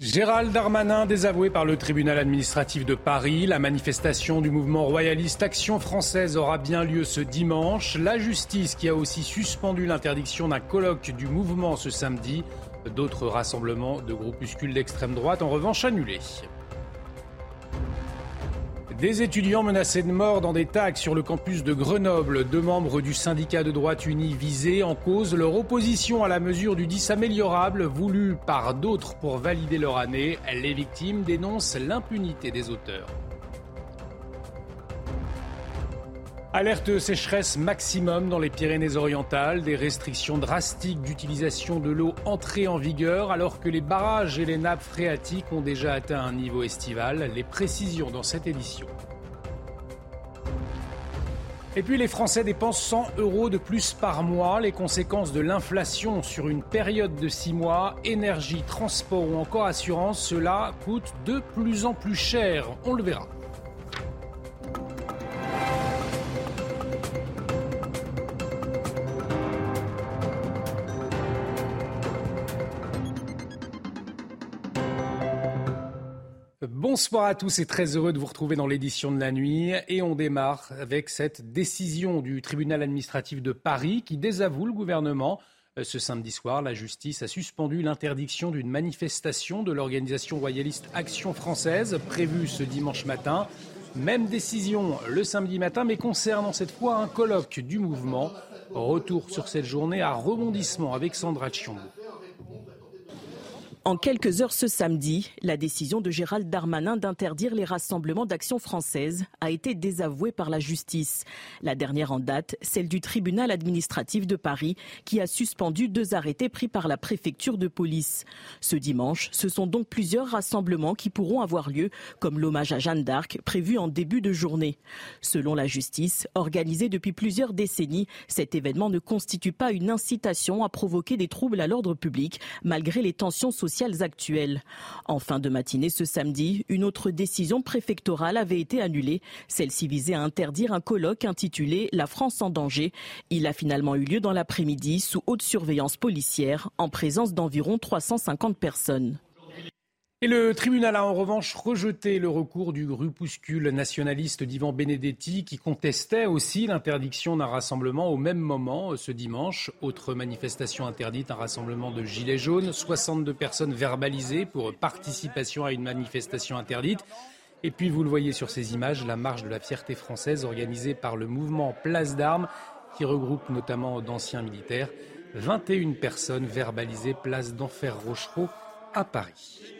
Gérald Darmanin désavoué par le tribunal administratif de Paris. La manifestation du mouvement royaliste Action française aura bien lieu ce dimanche. La justice qui a aussi suspendu l'interdiction d'un colloque du mouvement ce samedi. D'autres rassemblements de groupuscules d'extrême droite en revanche annulés. Des étudiants menacés de mort dans des tags sur le campus de Grenoble. Deux membres du syndicat de droite uni visés en cause leur opposition à la mesure du 10 améliorable voulue par d'autres pour valider leur année. Les victimes dénoncent l'impunité des auteurs. Alerte sécheresse maximum dans les Pyrénées-Orientales, des restrictions drastiques d'utilisation de l'eau entrées en vigueur alors que les barrages et les nappes phréatiques ont déjà atteint un niveau estival. Les précisions dans cette édition. Et puis les Français dépensent 100 euros de plus par mois. Les conséquences de l'inflation sur une période de 6 mois, énergie, transport ou encore assurance, cela coûte de plus en plus cher. On le verra. Bonsoir à tous et très heureux de vous retrouver dans l'édition de la nuit. Et on démarre avec cette décision du tribunal administratif de Paris qui désavoue le gouvernement. Euh, ce samedi soir, la justice a suspendu l'interdiction d'une manifestation de l'organisation royaliste Action française prévue ce dimanche matin. Même décision le samedi matin, mais concernant cette fois un colloque du mouvement. Retour sur cette journée à rebondissement avec Sandra Chiombo. En quelques heures ce samedi, la décision de Gérald Darmanin d'interdire les rassemblements d'action française a été désavouée par la justice. La dernière en date, celle du tribunal administratif de Paris, qui a suspendu deux arrêtés pris par la préfecture de police. Ce dimanche, ce sont donc plusieurs rassemblements qui pourront avoir lieu, comme l'hommage à Jeanne d'Arc prévu en début de journée. Selon la justice, organisé depuis plusieurs décennies, cet événement ne constitue pas une incitation à provoquer des troubles à l'ordre public, malgré les tensions sociales En fin de matinée ce samedi, une autre décision préfectorale avait été annulée. Celle-ci visait à interdire un colloque intitulé La France en danger. Il a finalement eu lieu dans l'après-midi sous haute surveillance policière en présence d'environ 350 personnes. Et le tribunal a en revanche rejeté le recours du groupuscule nationaliste d'Ivan Benedetti qui contestait aussi l'interdiction d'un rassemblement au même moment euh, ce dimanche. Autre manifestation interdite, un rassemblement de gilets jaunes, 62 personnes verbalisées pour participation à une manifestation interdite. Et puis vous le voyez sur ces images, la marche de la fierté française organisée par le mouvement Place d'Armes qui regroupe notamment d'anciens militaires. 21 personnes verbalisées place d'Enfer Rochereau à Paris.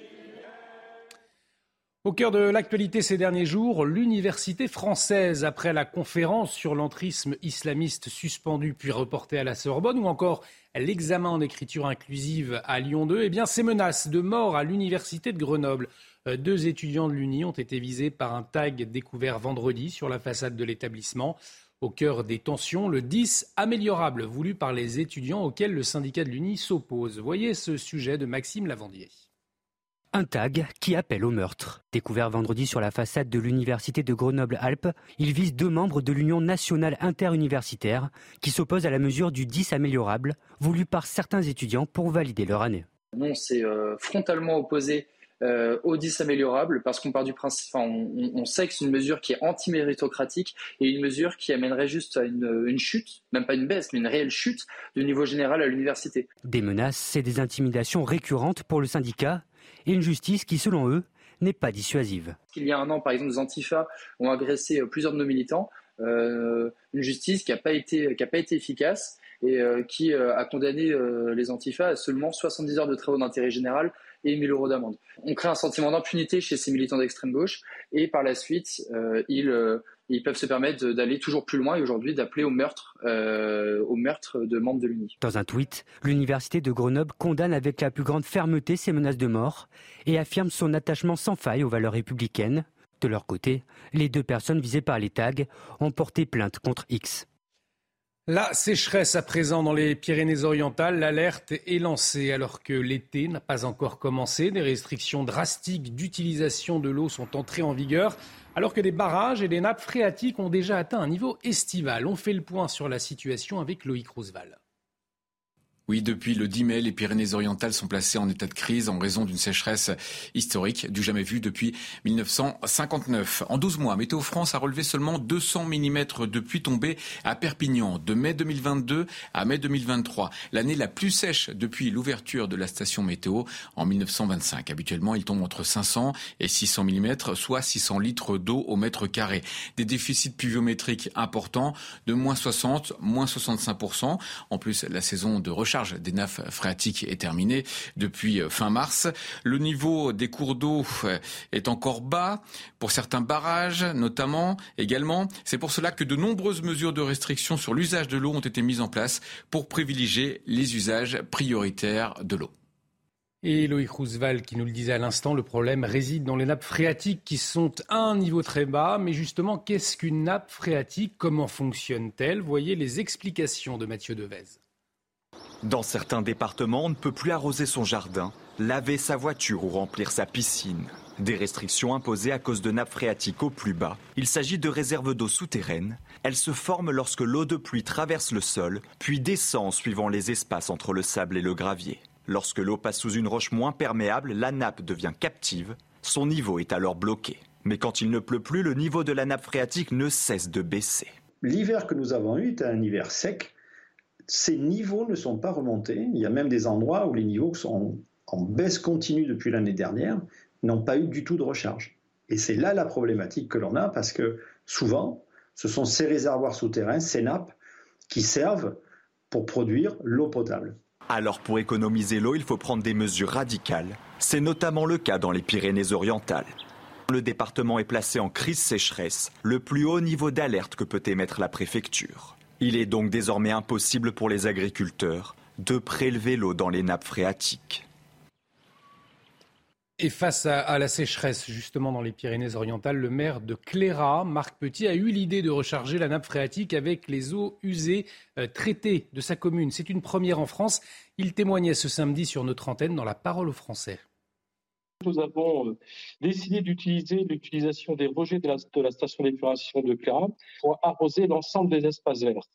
Au cœur de l'actualité ces derniers jours, l'université française, après la conférence sur l'entrisme islamiste suspendue puis reportée à la Sorbonne, ou encore l'examen en écriture inclusive à Lyon 2, eh bien, ces menaces de mort à l'université de Grenoble. Euh, deux étudiants de l'Uni ont été visés par un tag découvert vendredi sur la façade de l'établissement. Au cœur des tensions, le 10 améliorable voulu par les étudiants auxquels le syndicat de l'Uni s'oppose. Voyez ce sujet de Maxime Lavandier. Un tag qui appelle au meurtre. Découvert vendredi sur la façade de l'université de Grenoble-Alpes, il vise deux membres de l'Union nationale interuniversitaire qui s'opposent à la mesure du 10 améliorable voulue par certains étudiants pour valider leur année. Non, c'est euh, frontalement opposé euh, au 10 améliorable parce qu'on part du principe, on, sait que c'est une mesure qui est anti-méritocratique et une mesure qui amènerait juste à une, une, chute, même pas une baisse, mais une réelle chute du niveau général à l'université. Des menaces et des intimidations récurrentes pour le syndicat et une justice qui, selon eux, n'est pas dissuasive. Il y a un an, par exemple, les Antifa ont agressé euh, plusieurs de nos militants. Euh, une justice qui n'a pas, été, efficace. et qui a condamné les Antifa à seulement 70 heures de travaux d'intérêt général et 1000 euros d'amende. On crée un sentiment d'impunité chez ces militants d'extrême gauche et par la suite, ils ils peuvent se permettre d'aller toujours plus loin et aujourd'hui d'appeler au meurtre, euh, au meurtre de membres de l'UNI. Dans un tweet, l'université de Grenoble condamne avec la plus grande fermeté ces menaces de mort et affirme son attachement sans faille aux valeurs républicaines. De leur côté, les deux personnes visées par les tags ont porté plainte contre X. La sécheresse à présent dans les Pyrénées-Orientales, l'alerte est lancée alors que l'été n'a pas encore commencé. Des restrictions drastiques d'utilisation de l'eau sont entrées en vigueur alors que des barrages et des nappes phréatiques ont déjà atteint un niveau estival. On fait le point sur la situation avec Loïc Roosevelt. Oui, depuis le 10 mai, les Pyrénées-Orientales sont placées en état de crise en raison d'une sécheresse historique du jamais vu depuis 1959. En 12 mois, Météo France a relevé seulement 200 mm de pluie tombée à Perpignan de mai 2022 à mai 2023, l'année la plus sèche depuis l'ouverture de la station météo en 1925. Habituellement, il tombe entre 500 et 600 mm, soit 600 litres d'eau au mètre carré. Des déficits pluviométriques importants de moins 60, moins 65%. En plus, la saison de recharge des nappes phréatiques est terminée depuis euh, fin mars. Le niveau des cours d'eau euh, est encore bas pour certains barrages, notamment également. C'est pour cela que de nombreuses mesures de restriction sur l'usage de l'eau ont été mises en place pour privilégier les usages prioritaires de l'eau. Et Loïc Roosevelt qui nous le disait à l'instant, le problème réside dans les nappes phréatiques qui sont à un niveau très bas. Mais justement, qu'est-ce qu'une nappe phréatique? Comment fonctionne-t-elle? Voyez les explications de Mathieu Devez. Dans certains départements, on ne peut plus arroser son jardin, laver sa voiture ou remplir sa piscine. Des restrictions imposées à cause de nappes phréatiques au plus bas. Il s'agit de réserves d'eau souterraines. Elles se forment lorsque l'eau de pluie traverse le sol, puis descend en suivant les espaces entre le sable et le gravier. Lorsque l'eau passe sous une roche moins perméable, la nappe devient captive. Son niveau est alors bloqué. Mais quand il ne pleut plus, le niveau de la nappe phréatique ne cesse de baisser. L'hiver que nous avons eu est un hiver sec ces niveaux ne sont pas remontés. Il y a même des endroits où les niveaux sont en baisse continue depuis l'année dernière, n'ont pas eu du tout de recharge. Et c'est là la problématique que l'on a parce que souvent, ce sont ces réservoirs souterrains, ces nappes, qui servent pour produire l'eau potable. Alors pour économiser l'eau, il faut prendre des mesures radicales. C'est notamment le cas dans les Pyrénées-Orientales. Le département est placé en crise sécheresse, le plus haut niveau d'alerte que peut émettre la préfecture. Il est donc désormais impossible pour les agriculteurs de prélever l'eau dans les nappes phréatiques. Et face à, la sécheresse, justement dans les Pyrénées-Orientales, le maire de Cléra, Marc Petit, a eu l'idée de recharger la nappe phréatique avec les eaux usées euh, traitées de sa commune. C'est une première en France. Il témoignait ce samedi sur notre antenne dans La Parole aux Français. Nous avons euh, décidé d'utiliser l'utilisation des rejets de la, station d'épuration de Clara pour arroser l'ensemble des espaces verts.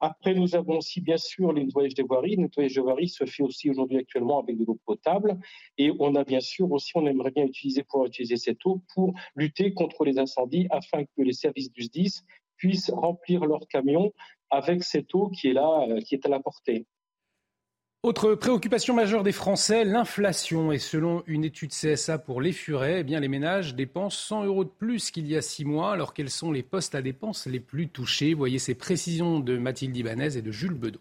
Après, nous avons aussi bien sûr les nettoyages des voiries. Le nettoyage des voiries se fait aussi aujourd'hui actuellement avec de l'eau potable. Et on a bien sûr aussi, on aimerait bien utiliser pour utiliser cette eau pour lutter contre les incendies afin que les services du SDIS puissent remplir leurs camions avec cette eau qui est là, euh, qui est à la portée. Autre préoccupation majeure des Français, l'inflation. Et selon une étude CSA pour les furets, eh bien, les ménages dépensent 100 euros de plus qu'il y a six mois. Alors quels sont les postes à dépenses les plus touchés? Voyez ces précisions de Mathilde Ibanez et de Jules Bedeau.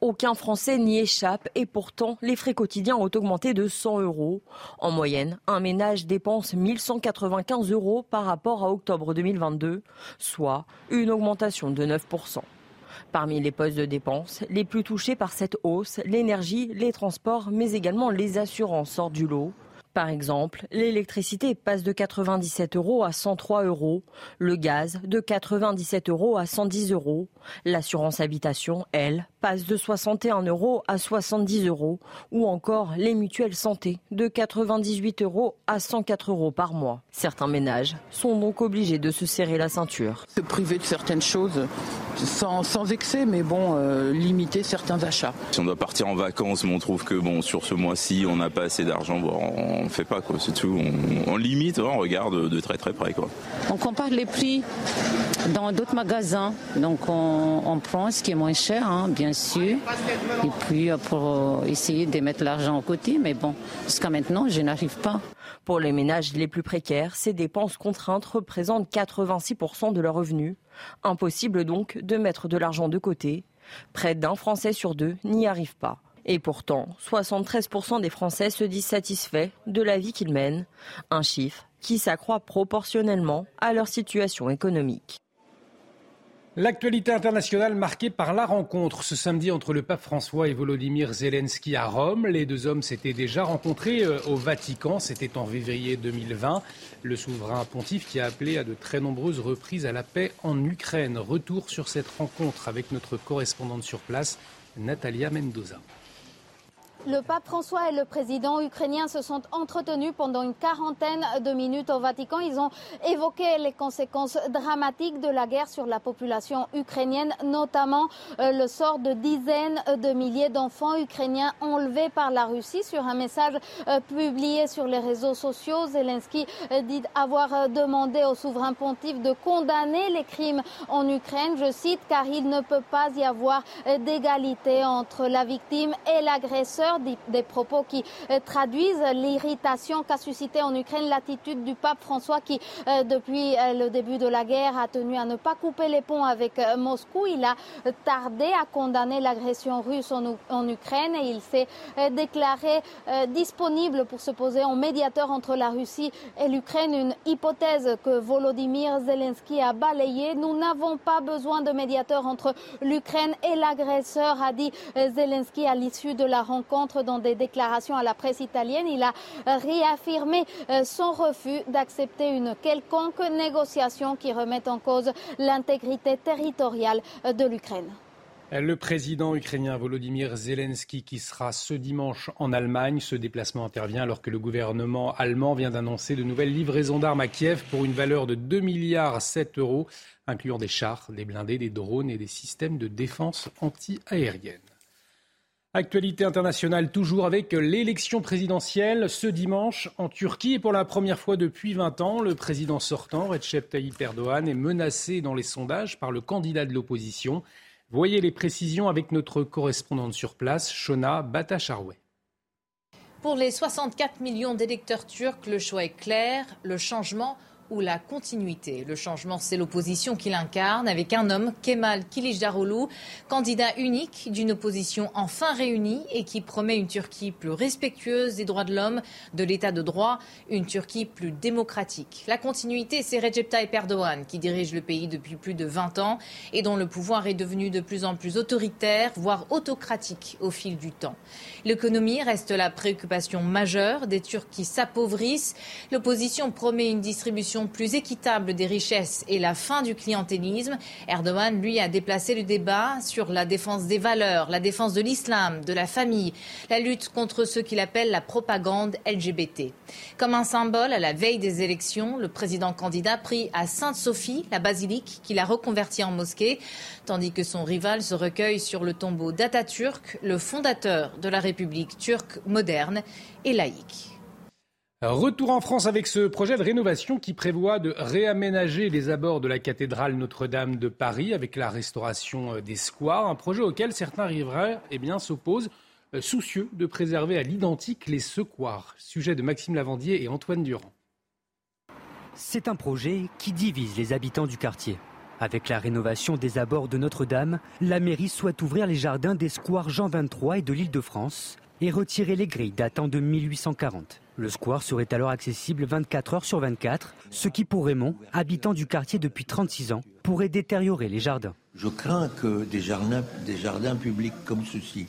Aucun Français n'y échappe et pourtant les frais quotidiens ont augmenté de 100 euros. En moyenne, un ménage dépense 1195 euros par rapport à octobre 2022, soit une augmentation de 9%. Parmi les postes de dépenses, les plus touchés par cette hausse, l'énergie, les transports, mais également les assurances sortent du lot. Par exemple, l'électricité passe de 97 euros à 103 euros, le gaz de 97 euros à 110 euros, l'assurance habitation, elle, passe de 61 euros à 70 euros, ou encore les mutuelles santé de 98 euros à 104 euros par mois. Certains ménages sont donc obligés de se serrer la ceinture. Se priver de certaines choses sans, excès, mais bon, euh, limiter certains achats. Si on doit partir en vacances, mais on trouve que bon, sur ce mois-ci, on n'a pas assez d'argent, bon, on ne fait pas, quoi, c'est tout. On, limite, on regarde de très très près. Quoi. On compare les prix dans d'autres magasins, donc on, prend ce qui est moins cher, hein, bien bien et puis pour essayer de mettre l'argent au côté, mais bon, jusqu'à maintenant, je n'arrive pas. Pour les ménages les plus précaires, ces dépenses contraintes représentent 86% de leurs revenus. Impossible donc de mettre de l'argent de côté. Près d'un Français sur deux n'y arrive pas. Et pourtant, 73% des Français se disent satisfaits de la vie qu'ils mènent, un chiffre qui s'accroît proportionnellement à leur situation économique. L'actualité internationale marquée par la rencontre ce samedi entre le pape François et Volodymyr Zelensky à Rome. Les deux hommes s'étaient déjà rencontrés euh, au Vatican, c'était en février 2020. Le souverain pontife qui a appelé à de très nombreuses reprises à la paix en Ukraine. Retour sur cette rencontre avec notre correspondante sur place, Natalia Mendoza. Le pape François et le président ukrainien se sont entretenus pendant une quarantaine de minutes au Vatican. Ils ont évoqué les conséquences dramatiques de la guerre sur la population ukrainienne, notamment euh, le sort de dizaines de milliers d'enfants ukrainiens enlevés par la Russie. Sur un message euh, publié sur les réseaux sociaux, Zelensky euh, dit avoir demandé au souverain pontife de condamner les crimes en Ukraine, je cite, car il ne peut pas y avoir d'égalité entre la victime et l'agresseur des, propos qui euh, traduisent l'irritation qu'a suscité en Ukraine l'attitude du pape François qui, euh, depuis euh, le début de la guerre, a tenu à ne pas couper les ponts avec Moscou. Il a tardé à condamner l'agression russe en, Ukraine et il s'est déclaré disponible pour se poser en médiateur entre la Russie et l'Ukraine, une hypothèse que Volodymyr Zelensky a balayée. Nous n'avons pas besoin de médiateur entre l'Ukraine et l'agresseur, a dit Zelensky à l'issue de la rencontre dans des déclarations à la presse italienne. Il a réaffirmé euh, son refus d'accepter une quelconque négociation qui remette en cause l'intégrité territoriale euh, de l'Ukraine. Le président ukrainien Volodymyr Zelensky qui sera ce dimanche en Allemagne. Ce déplacement intervient alors que le gouvernement allemand vient d'annoncer de nouvelles livraisons d'armes à Kiev pour une valeur de 2 milliards 7 euros, incluant des chars, des blindés, des drones et des systèmes de défense anti-aérienne. Actualité internationale toujours avec l'élection présidentielle ce dimanche en Turquie. Et pour la première fois depuis 20 ans, le président sortant, Recep Tayyip Erdogan, est menacé dans les sondages par le candidat de l'opposition. Voyez les précisions avec notre correspondante sur place, Shona Batacharouet. Pour les 64 millions d'électeurs turcs, le choix est clair, le changement ou la continuité. Le changement, c'est l'opposition qu'il incarne avec un homme, Kemal Kilicdaroglu, candidat unique d'une opposition enfin réunie et qui promet une Turquie plus respectueuse des droits de l'homme, de l'état de droit, une Turquie plus démocratique. La continuité, c'est Recep Tayyip Erdogan qui dirige le pays depuis plus de 20 ans et dont le pouvoir est devenu de plus en plus autoritaire, voire autocratique au fil du temps. L'économie reste la préoccupation majeure des Turcs qui s'appauvrissent. L'opposition promet une distribution plus équitable des richesses et la fin du clientélisme. Erdogan, lui, a déplacé le débat sur la défense des valeurs, la défense de l'islam, de la famille, la lutte contre ce qu'il appelle la propagande LGBT. Comme un symbole, à la veille des élections, le président candidat prie à Sainte-Sophie, la basilique qu'il a reconvertie en mosquée, tandis que son rival se recueille sur le tombeau d'Atatürk, le fondateur de la République turque moderne et laïque. Retour en France avec ce projet de rénovation qui prévoit de réaménager les abords de la cathédrale Notre-Dame de Paris avec la restauration euh, des squares, un projet auquel certains riverains eh bien, s'opposent, euh, soucieux de préserver à l'identique les secoirs. Sujet de Maxime Lavandier et Antoine Durand. C'est un projet qui divise les habitants du quartier. Avec la rénovation des abords de Notre-Dame, la mairie souhaite ouvrir les jardins des squares Jean 23 et de l'île de France et retirer les grilles datant de 1840. Le square serait alors accessible 24 heures sur 24, ce qui pour Raymond, habitant du quartier depuis 36 ans, pourrait détériorer les jardins. Je crains que des jardins, des jardins publics comme ceci,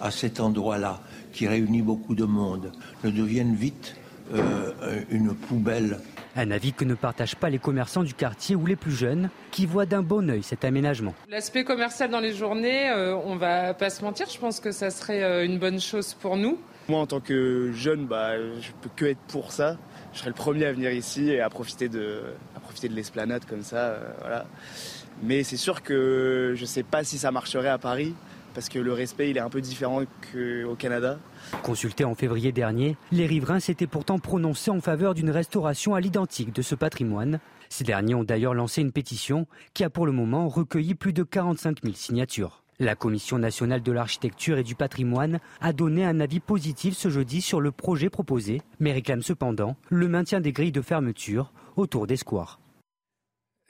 à cet endroit-là, qui réunit beaucoup de monde, ne deviennent vite euh, une poubelle. Un avis que ne partagent pas les commerçants du quartier ou les plus jeunes, qui voient d'un bon oeil cet aménagement. L'aspect commercial dans les journées, euh, on va pas se mentir, je pense que ça serait euh, une bonne chose pour nous. Moi, en tant que jeune, bah, je peux que être pour ça. Je serais le premier à venir ici et à profiter de, à profiter de l'esplanade comme ça. Euh, voilà. Mais c'est sûr que je ne sais pas si ça marcherait à Paris parce que le respect il est un peu différent qu'au Canada. Consulté en février dernier, les riverains s'étaient pourtant prononcés en faveur d'une restauration à l'identique de ce patrimoine. Ces derniers ont d'ailleurs lancé une pétition qui a pour le moment recueilli plus de 45 000 signatures. La Commission nationale de l'architecture et du patrimoine a donné un avis positif ce jeudi sur le projet proposé, mais réclame cependant le maintien des grilles de fermeture autour des squares.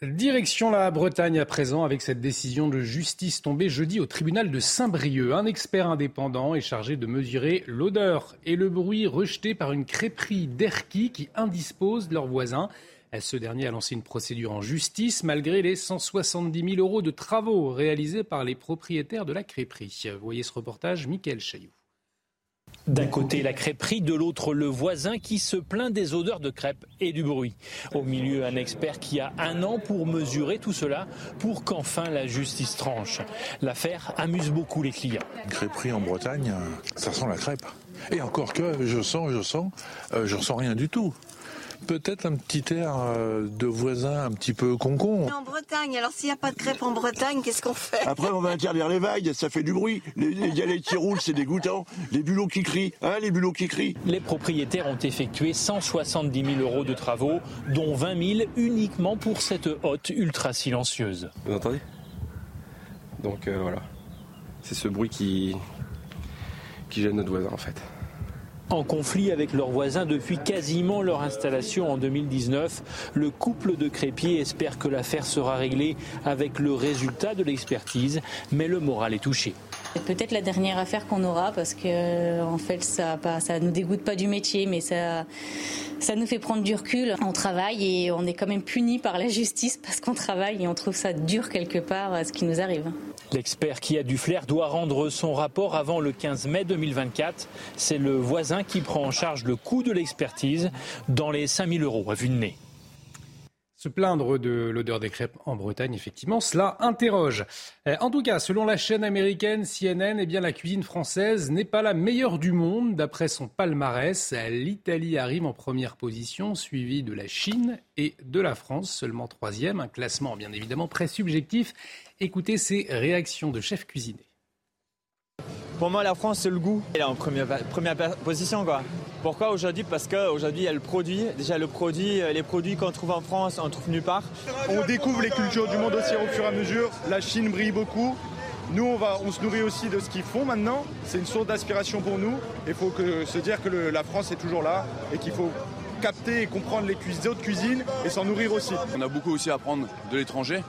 Direction la Bretagne à présent avec cette décision de justice tombée jeudi au tribunal de Saint-Brieuc. Un expert indépendant est chargé de mesurer l'odeur et le bruit rejeté par une crêperie d'Erquy qui indispose leurs voisins. Ce dernier a lancé une procédure en justice malgré les 170 000 euros de travaux réalisés par les propriétaires de la crêperie. Vous voyez ce reportage, Mickaël Chailloux. D'un côté la crêperie, de l'autre le voisin qui se plaint des odeurs de crêpes et du bruit. Au milieu un expert qui a un an pour mesurer tout cela pour qu'enfin la justice tranche. L'affaire amuse beaucoup les clients. Une crêperie en Bretagne, ça sent la crêpe. Et encore que je sens, je sens, euh, je ressens rien du tout peut-être un petit air euh, de voisin un petit peu concon. En Bretagne, alors s'il n'y a pas de crêpes en Bretagne, qu'est-ce qu'on fait? Après, on va interdire les vagues, ça fait du bruit. Les galets qui roulent, c'est dégoûtant. Les bulots qui crient, hein, les bulots qui crient. Les propriétaires ont effectué 170 000 euros de travaux, dont 20 000 uniquement pour cette hotte ultra silencieuse. Vous entendez? Donc euh, voilà, c'est ce bruit qui qui gêne notre voisin en fait en conflit avec leurs voisins depuis quasiment leur installation en 2019. Le couple de crépiers espère que l'affaire sera réglée avec le résultat de l'expertise, mais le moral est touché. C'est peut-être la dernière affaire qu'on aura parce que en fait ça ça nous dégoûte pas du métier mais ça ça nous fait prendre du recul. On travaille et on est quand même puni par la justice parce qu'on travaille et on trouve ça dur quelque part à ce qui nous arrive. L'expert qui a du flair doit rendre son rapport avant le 15 mai 2024. C'est le voisin qui prend en charge le coût de l'expertise dans les 5000 euros à vue de nez. Se plaindre de l'odeur des crêpes en Bretagne, effectivement, cela interroge. Euh, en tout cas, selon la chaîne américaine CNN, eh bien, la cuisine française n'est pas la meilleure du monde. D'après son palmarès, l'Italie arrive en première position, suivie de la Chine et de la France, seulement troisième. Un classement, bien évidemment, très subjectif. Écoutez ces réactions de chef cuisinier. Pour moi, la France, c'est le goût. Elle est en première position, quoi. Pourquoi aujourd'hui? Parce qu'aujourd'hui, il y a le produit. Déjà, le produit, euh, les produits qu'on trouve en France, on trouve nulle part. On découvre les cultures du monde aussi au fur et à mesure. La Chine brille beaucoup. Nous, on, va, on se nourrit aussi de ce qu'ils font maintenant. C'est une source d'aspiration pour nous. Il faut que, se dire que la France est toujours là et qu'il faut capter et comprendre les, autres cuisines et s'en nourrir aussi. On a beaucoup aussi à apprendre de l'étranger.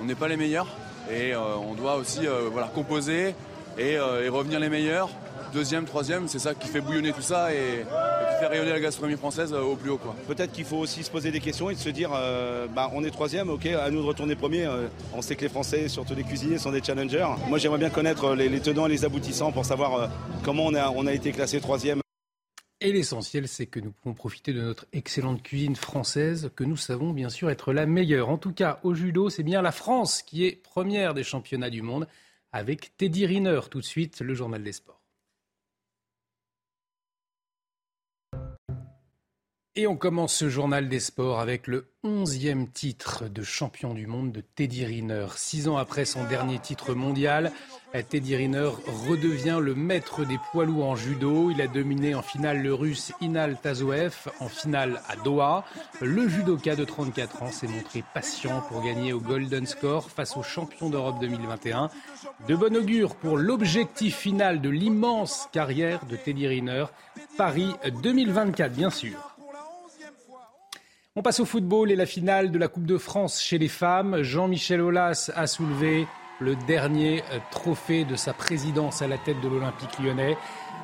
On n'est pas les meilleurs et euh, on doit aussi euh, voilà, composer, euh, et, revenir les meilleurs. Deuxième, troisième, c'est ça qui fait bouillonner tout ça et, qui fait rayonner la gastronomie française euh, au plus haut. Peut-être qu'il faut aussi se poser des questions et se dire euh, bah, on est troisième, ok, à nous de retourner premier. on sait que les Français, surtout les cuisiniers, sont des challengers. Moi j'aimerais bien connaître les, tenants et les aboutissants pour savoir comment on a, on a été classé troisième. Et l'essentiel, c'est que nous pouvons profiter de notre excellente cuisine française, que nous savons bien sûr être la meilleure. En tout cas, au judo, c'est bien la France qui est première des championnats du monde avec Teddy Riner. Tout de suite, le journal des sports. Et on commence ce journal des sports avec le onzième titre de champion du monde de Teddy Riner. Six ans après son dernier titre mondial, Teddy Riner redevient le maître des poids lourds en judo. Il a dominé en finale le russe Inal Tazoev, en finale à Doha. Le judoka de 34 ans s'est montré patient pour gagner au Golden Score face au champion d'Europe 2021. De bon augure pour l'objectif final de l'immense carrière de Teddy Riner, Paris 2024 bien sûr. On passe au football et la finale de la Coupe de France chez les femmes. Jean-Michel Aulas a soulevé le dernier euh, trophée de sa présidence à la tête de l'Olympique lyonnais.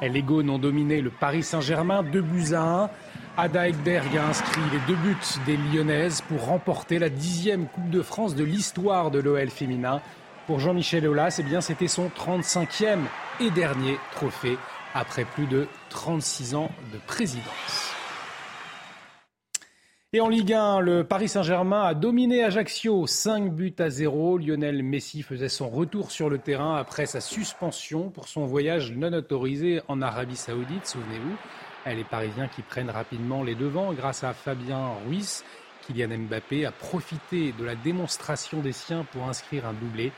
Les Gaunes ont dominé le Paris Saint-Germain, 2 buts à 1. Ada Ekberg a inscrit les deux buts des Lyonnaises pour remporter la dixième Coupe de France de l'histoire de l'OL féminin. Pour Jean-Michel Aulas, eh c'était son 35e et dernier trophée après plus de 36 ans de présidence. Et en Ligue 1, le Paris Saint-Germain a dominé Ajaccio 5 buts à 0. Lionel Messi faisait son retour sur le terrain après sa suspension pour son voyage non autorisé en Arabie Saoudite, souvenez-vous. Les Parisiens qui prennent rapidement les devants grâce à Fabien Ruiz. Kylian Mbappé a profité de la démonstration des siens pour inscrire un doublé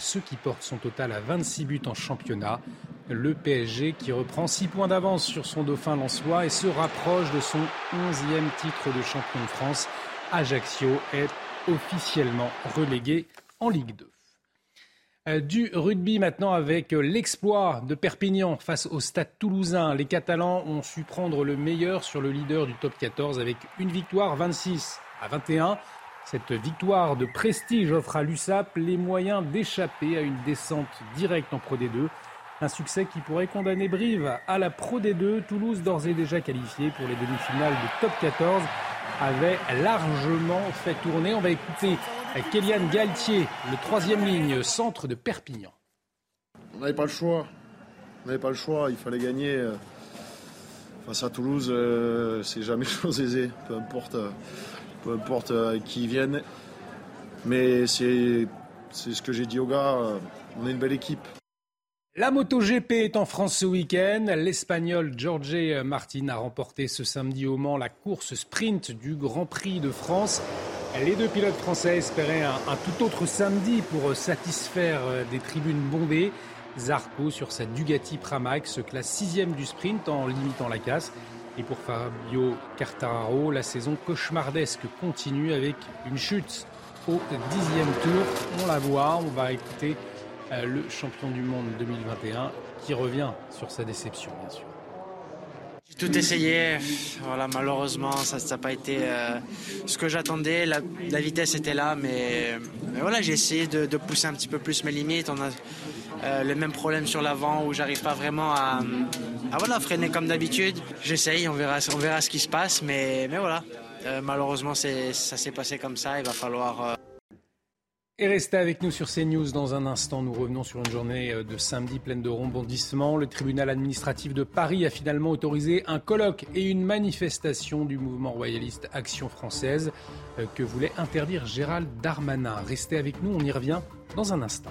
ce qui porte son total à 26 buts en championnat. Le PSG qui reprend 6 points d'avance sur son dauphin Lançois et se rapproche de son 11e titre de champion de France. Ajaccio est officiellement relégué en Ligue 2. Euh, du rugby maintenant avec euh, l'exploit de Perpignan face au Stade toulousain. Les Catalans ont su prendre le meilleur sur le leader du top 14 avec une victoire 26 à 21. Cette victoire de prestige offre à l'USAP les moyens d'échapper à une descente directe en Pro D2. Un succès qui pourrait condamner Brive à la Pro D2. Toulouse, d'ores et déjà qualifié pour les demi-finales du top 14, avait largement fait tourner. On va écouter Kéliane Galtier, le troisième ligne, centre de Perpignan. On n'avait pas le choix. On n'avait pas le choix. Il fallait gagner. Euh, face à Toulouse, euh, c'est jamais chose aisée. Peu importe, euh, peu importe qui vienne. Mais c'est ce que j'ai dit aux gars. On est une belle équipe. La MotoGP est en France ce week-end. L'Espagnol Jorge Martin a remporté ce samedi au Mans la course sprint du Grand Prix de France. Les deux pilotes français espéraient un, tout autre samedi pour satisfaire euh, des tribunes bondées. Zarco sur sa Dugatti Pramac se classe sixième du sprint en limitant la casse. Et pour Fabio Quartararo, la saison cauchemardesque continue avec une chute au dixième tour. On la voit, on va écouter euh, le champion du monde 2021 qui revient sur sa déception, bien sûr. J'ai tout essayé. Voilà, malheureusement, ça n'a pas été euh, ce que j'attendais. La, vitesse était là, mais, voilà, j'ai essayé de, pousser un petit peu plus mes limites. Euh, le même problème sur l'avant où j'arrive pas vraiment à, voilà, freiner comme d'habitude. J'essaye, on verra, on verra ce qui se passe, mais, mais voilà. Euh, malheureusement, ça s'est passé comme ça. Il va falloir et restez avec nous sur CNews dans un instant. Nous revenons sur une journée euh, de samedi pleine de rebondissements. Le tribunal administratif de Paris a finalement autorisé un colloque et une manifestation du mouvement royaliste Action française euh, que voulait interdire Gérald Darmanin. Restez avec nous, on y revient dans un instant.